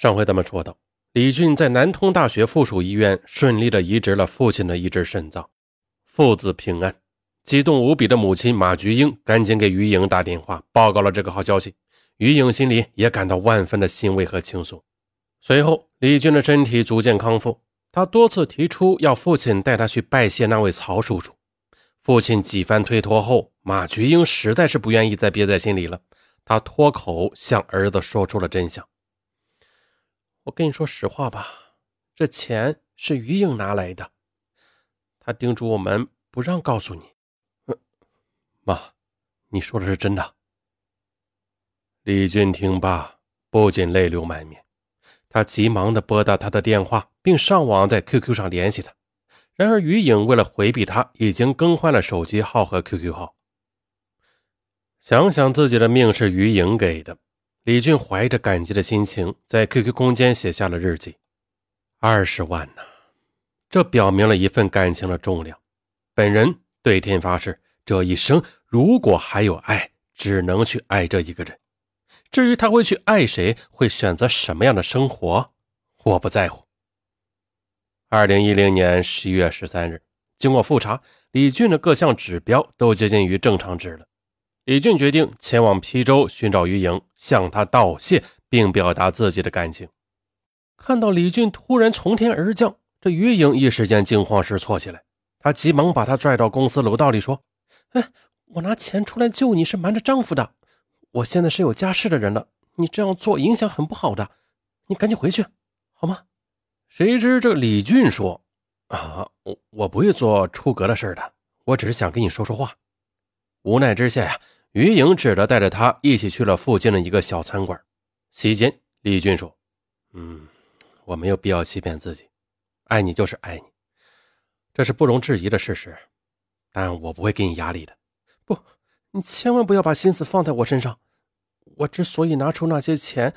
上回咱们说到，李俊在南通大学附属医院顺利的移植了父亲的一只肾脏，父子平安。激动无比的母亲马菊英赶紧给于颖打电话报告了这个好消息，于颖心里也感到万分的欣慰和轻松。随后，李俊的身体逐渐康复，他多次提出要父亲带他去拜谢那位曹叔叔。父亲几番推脱后，马菊英实在是不愿意再憋在心里了，他脱口向儿子说出了真相。我跟你说实话吧，这钱是于颖拿来的，他叮嘱我们不让告诉你。妈，你说的是真的？李俊听罢，不禁泪流满面，他急忙的拨打他的电话，并上网在 QQ 上联系他。然而于颖为了回避他，已经更换了手机号和 QQ 号。想想自己的命是于颖给的。李俊怀着感激的心情，在 QQ 空间写下了日记：“二十万呐，这表明了一份感情的重量。本人对天发誓，这一生如果还有爱，只能去爱这一个人。至于他会去爱谁，会选择什么样的生活，我不在乎。”二零一零年十一月十三日，经过复查，李俊的各项指标都接近于正常值了。李俊决定前往邳州寻找于颖，向他道谢，并表达自己的感情。看到李俊突然从天而降，这于颖一时间惊慌失措起来。她急忙把他拽到公司楼道里，说：“哎，我拿钱出来救你是瞒着丈夫的。我现在是有家室的人了，你这样做影响很不好的。你赶紧回去，好吗？”谁知这李俊说：“啊，我我不会做出格的事的，我只是想跟你说说话。”无奈之下呀。于颖只得带着他一起去了附近的一个小餐馆。席间，李俊说：“嗯，我没有必要欺骗自己，爱你就是爱你，这是不容置疑的事实。但我不会给你压力的。不，你千万不要把心思放在我身上。我之所以拿出那些钱，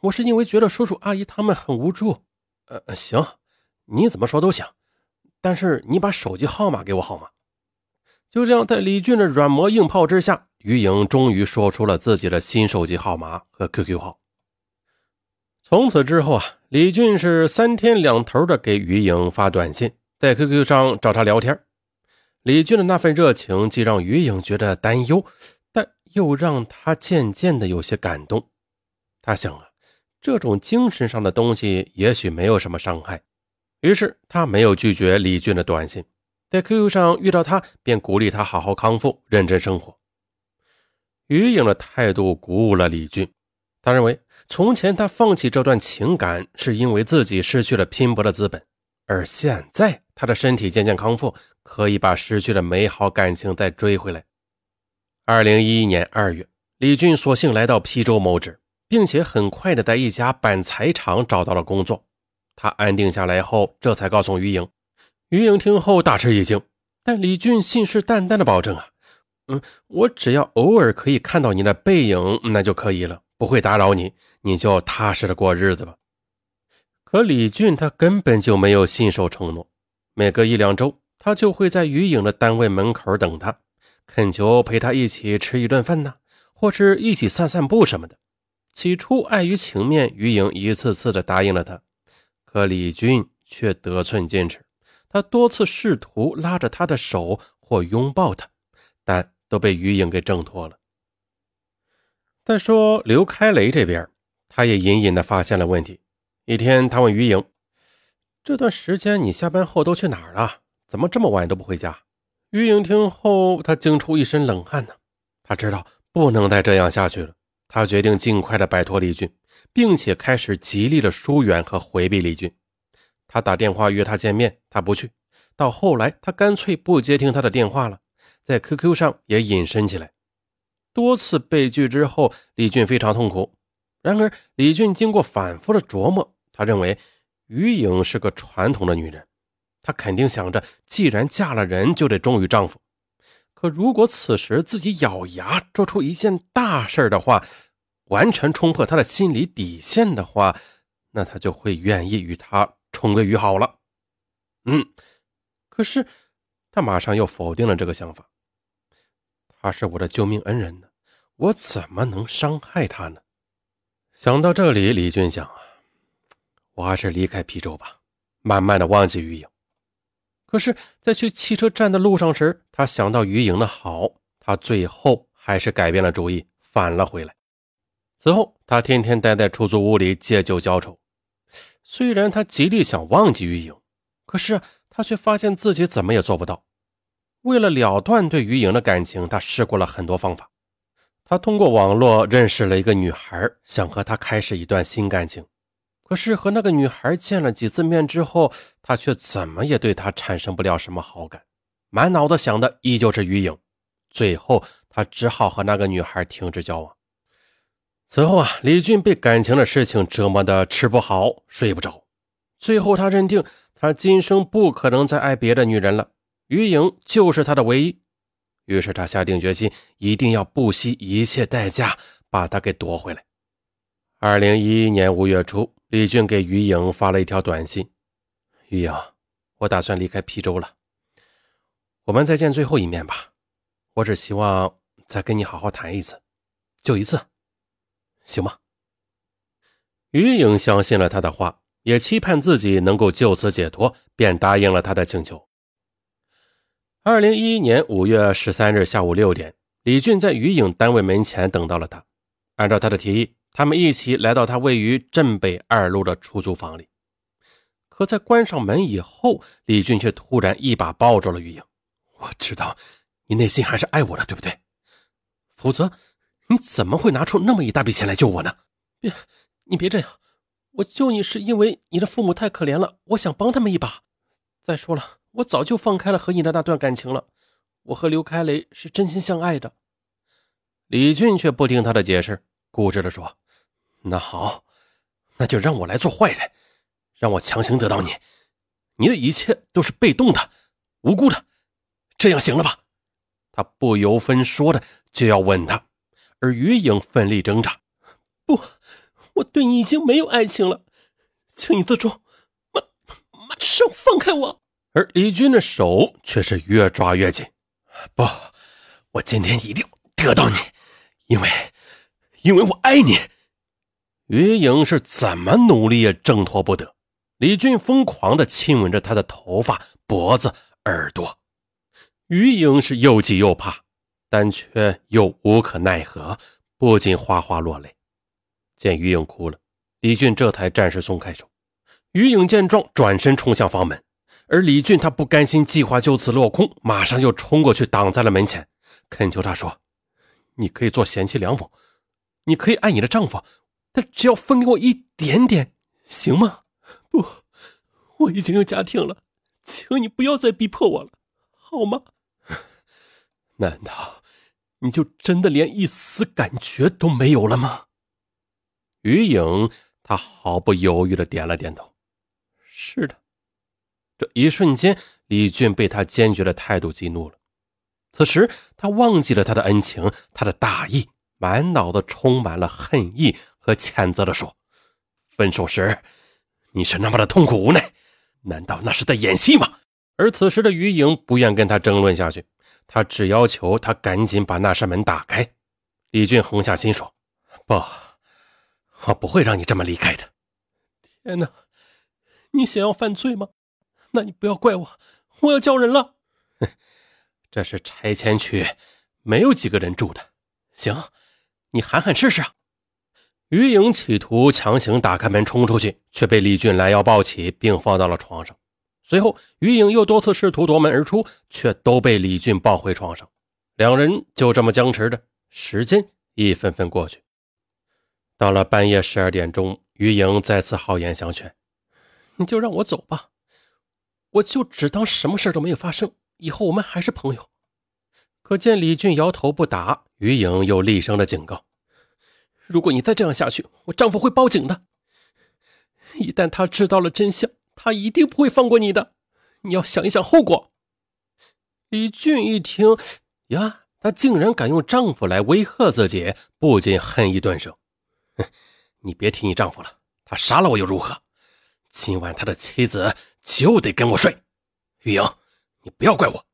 我是因为觉得叔叔阿姨他们很无助。呃，行，你怎么说都行，但是你把手机号码给我好吗？”就这样，在李俊的软磨硬泡之下。于颖终于说出了自己的新手机号码和 QQ 号。从此之后啊，李俊是三天两头的给于颖发短信，在 QQ 上找他聊天。李俊的那份热情既让于颖觉得担忧，但又让他渐渐的有些感动。他想啊，这种精神上的东西也许没有什么伤害，于是他没有拒绝李俊的短信，在 QQ 上遇到他，便鼓励他好好康复，认真生活。于颖的态度鼓舞了李俊，他认为从前他放弃这段情感是因为自己失去了拼搏的资本，而现在他的身体渐渐康复，可以把失去的美好感情再追回来。二零一一年二月，李俊索性来到邳州谋职，并且很快的在一家板材厂找到了工作。他安定下来后，这才告诉于颖。于颖听后大吃一惊，但李俊信誓旦旦的保证啊。嗯，我只要偶尔可以看到你的背影，那就可以了，不会打扰你，你就踏实的过日子吧。可李俊他根本就没有信守承诺，每隔一两周，他就会在于颖的单位门口等他，恳求陪他一起吃一顿饭呢，或是一起散散步什么的。起初碍于情面，于颖一次次的答应了他，可李俊却得寸进尺，他多次试图拉着他的手或拥抱他，但。都被于颖给挣脱了。再说刘开雷这边，他也隐隐的发现了问题。一天，他问于颖：“这段时间你下班后都去哪儿了？怎么这么晚都不回家？”于颖听后，他惊出一身冷汗呢。他知道不能再这样下去了，他决定尽快的摆脱李俊，并且开始极力的疏远和回避李俊。他打电话约他见面，他不去。到后来，他干脆不接听他的电话了。在 QQ 上也隐身起来，多次被拒之后，李俊非常痛苦。然而，李俊经过反复的琢磨，他认为于颖是个传统的女人，她肯定想着，既然嫁了人，就得忠于丈夫。可如果此时自己咬牙做出一件大事的话，完全冲破他的心理底线的话，那他就会愿意与他重归于好了。嗯，可是他马上又否定了这个想法。他是我的救命恩人呢，我怎么能伤害他呢？想到这里，李俊想啊，我还是离开邳州吧，慢慢的忘记于颖。可是，在去汽车站的路上时，他想到于颖的好，他最后还是改变了主意，返了回来。此后，他天天待在出租屋里借酒浇愁。虽然他极力想忘记于颖，可是他却发现自己怎么也做不到。为了了断对于颖的感情，他试过了很多方法。他通过网络认识了一个女孩，想和她开始一段新感情。可是和那个女孩见了几次面之后，他却怎么也对她产生不了什么好感，满脑子想的依旧是于颖。最后，他只好和那个女孩停止交往。此后啊，李俊被感情的事情折磨得吃不好睡不着。最后，他认定他今生不可能再爱别的女人了，于颖就是他的唯一。于是，他下定决心，一定要不惜一切代价把她给夺回来。二零一一年五月初。李俊给于颖发了一条短信：“于颖，我打算离开邳州了，我们再见最后一面吧。我只希望再跟你好好谈一次，就一次，行吗？”于颖相信了他的话，也期盼自己能够就此解脱，便答应了他的请求。二零一一年五月十三日下午六点，李俊在于颖单位门前等到了他，按照他的提议。他们一起来到他位于镇北二路的出租房里，可在关上门以后，李俊却突然一把抱住了于颖。我知道你内心还是爱我的，对不对？否则你怎么会拿出那么一大笔钱来救我呢？别，你别这样，我救你是因为你的父母太可怜了，我想帮他们一把。再说了，我早就放开了和你的那段感情了，我和刘开雷是真心相爱的。李俊却不听他的解释，固执地说。那好，那就让我来做坏人，让我强行得到你。你的一切都是被动的、无辜的，这样行了吧？他不由分说的就要吻她，而于颖奋力挣扎。不，我对你已经没有爱情了，请你自重，马马上放开我。而李军的手却是越抓越紧。不，我今天一定得到你，因为，因为我爱你。于颖是怎么努力也挣脱不得，李俊疯狂地亲吻着她的头发、脖子、耳朵。于颖是又急又怕，但却又无可奈何，不禁哗哗落泪。见于颖哭了，李俊这才暂时松开手。于颖见状，转身冲向房门，而李俊他不甘心计划就此落空，马上又冲过去挡在了门前，恳求她说：“你可以做贤妻良母，你可以爱你的丈夫。”但只要分给我一点点，行吗？不，我已经有家庭了，请你不要再逼迫我了，好吗？难道你就真的连一丝感觉都没有了吗？于颖，他毫不犹豫的点了点头。是的。这一瞬间，李俊被他坚决的态度激怒了。此时，他忘记了他的恩情，他的大义，满脑子充满了恨意。和谴责的说：“分手时，你是那么的痛苦无奈，难道那是在演戏吗？”而此时的于颖不愿跟他争论下去，他只要求他赶紧把那扇门打开。李俊横下心说：“不，我不会让你这么离开的。”天哪，你想要犯罪吗？那你不要怪我，我要叫人了。这是拆迁区，没有几个人住的。行，你喊喊试试啊。于颖企图强行打开门冲出去，却被李俊拦腰抱起，并放到了床上。随后，于颖又多次试图夺门而出，却都被李俊抱回床上。两人就这么僵持着，时间一分分过去。到了半夜十二点钟，于颖再次好言相劝：“你就让我走吧，我就只当什么事都没有发生，以后我们还是朋友。”可见李俊摇头不答，于颖又厉声的警告。如果你再这样下去，我丈夫会报警的。一旦他知道了真相，他一定不会放过你的。你要想一想后果。李俊一听，呀，他竟然敢用丈夫来威吓自己，不禁恨意顿生。哼，你别提你丈夫了，他杀了我又如何？今晚他的妻子就得跟我睡。玉莹，你不要怪我。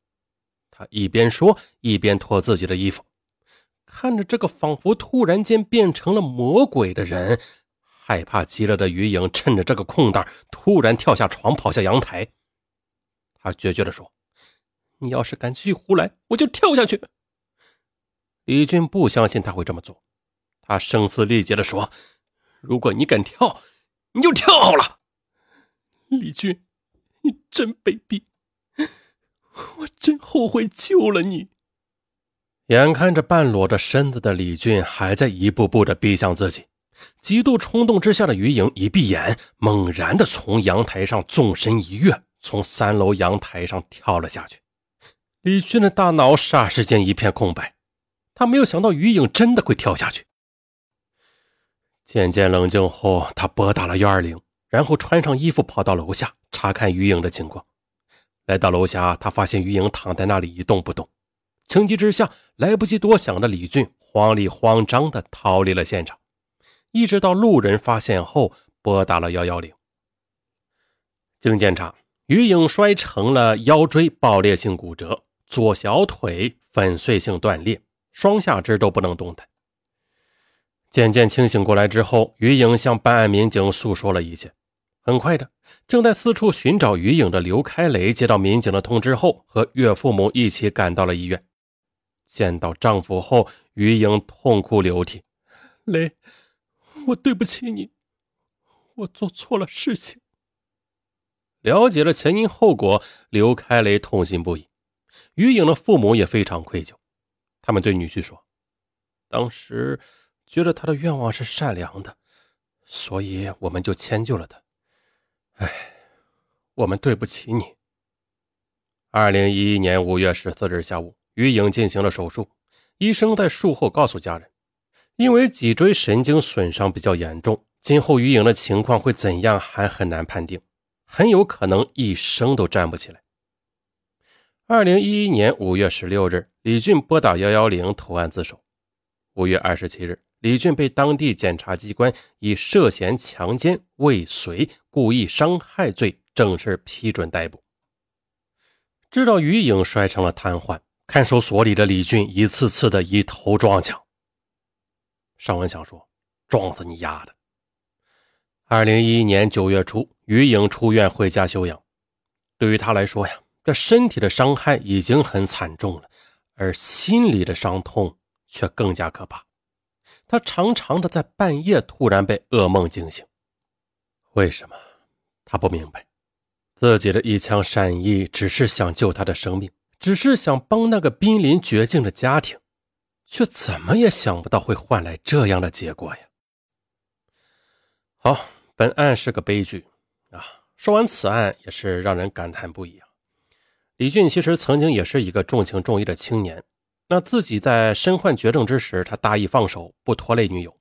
他一边说，一边脱自己的衣服。看着这个仿佛突然间变成了魔鬼的人，害怕极了的于颖趁着这个空档，突然跳下床，跑下阳台。他决绝地说：“你要是敢继续胡来，我就跳下去。”李俊不相信他会这么做，他声嘶力竭地说：“如果你敢跳，你就跳好了。”李俊，你真卑鄙！我真后悔救了你。眼看着半裸着身子的李俊还在一步步的逼向自己，极度冲动之下的于颖一闭眼，猛然的从阳台上纵身一跃，从三楼阳台上跳了下去。李俊的大脑霎时间一片空白，他没有想到于颖真的会跳下去。渐渐冷静后，他拨打了幺二零。然后穿上衣服跑到楼下查看于颖的情况。来到楼下，他发现于颖躺在那里一动不动。情急之下，来不及多想的李俊慌里慌张地逃离了现场。一直到路人发现后，拨打了幺幺零。经检查，于颖摔成了腰椎爆裂性骨折，左小腿粉碎性断裂，双下肢都不能动弹。渐渐清醒过来之后，于颖向办案民警诉说了一切。很快的，正在四处寻找于颖的刘开雷接到民警的通知后，和岳父母一起赶到了医院。见到丈夫后，于颖痛哭流涕：“ 雷，我对不起你，我做错了事情。”了解了前因后果，刘开雷痛心不已。于颖的父母也非常愧疚，他们对女婿说：“当时觉得他的愿望是善良的，所以我们就迁就了他。”哎，我们对不起你。二零一一年五月十四日下午，于颖进行了手术。医生在术后告诉家人，因为脊椎神经损伤比较严重，今后于颖的情况会怎样还很难判定，很有可能一生都站不起来。二零一一年五月十六日，李俊拨打幺幺零投案自首。五月二十七日。李俊被当地检察机关以涉嫌强奸、未遂、故意伤害罪正式批准逮捕。知道于颖摔成了瘫痪，看守所里的李俊一次次的以头撞墙。尚文想说：“撞死你丫的！”二零一一年九月初，于颖出院回家休养。对于他来说呀，这身体的伤害已经很惨重了，而心里的伤痛却更加可怕。他常常的在半夜突然被噩梦惊醒，为什么？他不明白，自己的一腔善意只是想救他的生命，只是想帮那个濒临绝境的家庭，却怎么也想不到会换来这样的结果呀！好，本案是个悲剧啊！说完此案，也是让人感叹不已啊！李俊其实曾经也是一个重情重义的青年。那自己在身患绝症之时，他大意放手，不拖累女友，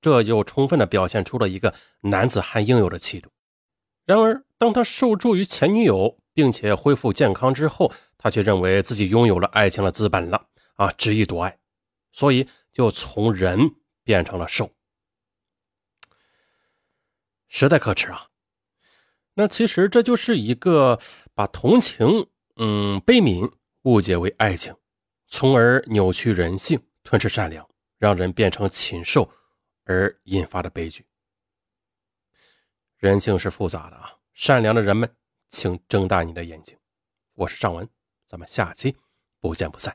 这就充分的表现出了一个男子汉应有的气度。然而，当他受助于前女友，并且恢复健康之后，他却认为自己拥有了爱情的资本了啊，执意夺爱，所以就从人变成了兽，实在可耻啊！那其实这就是一个把同情、嗯悲悯误解为爱情。从而扭曲人性，吞噬善良，让人变成禽兽，而引发的悲剧。人性是复杂的啊！善良的人们，请睁大你的眼睛。我是尚文，咱们下期不见不散。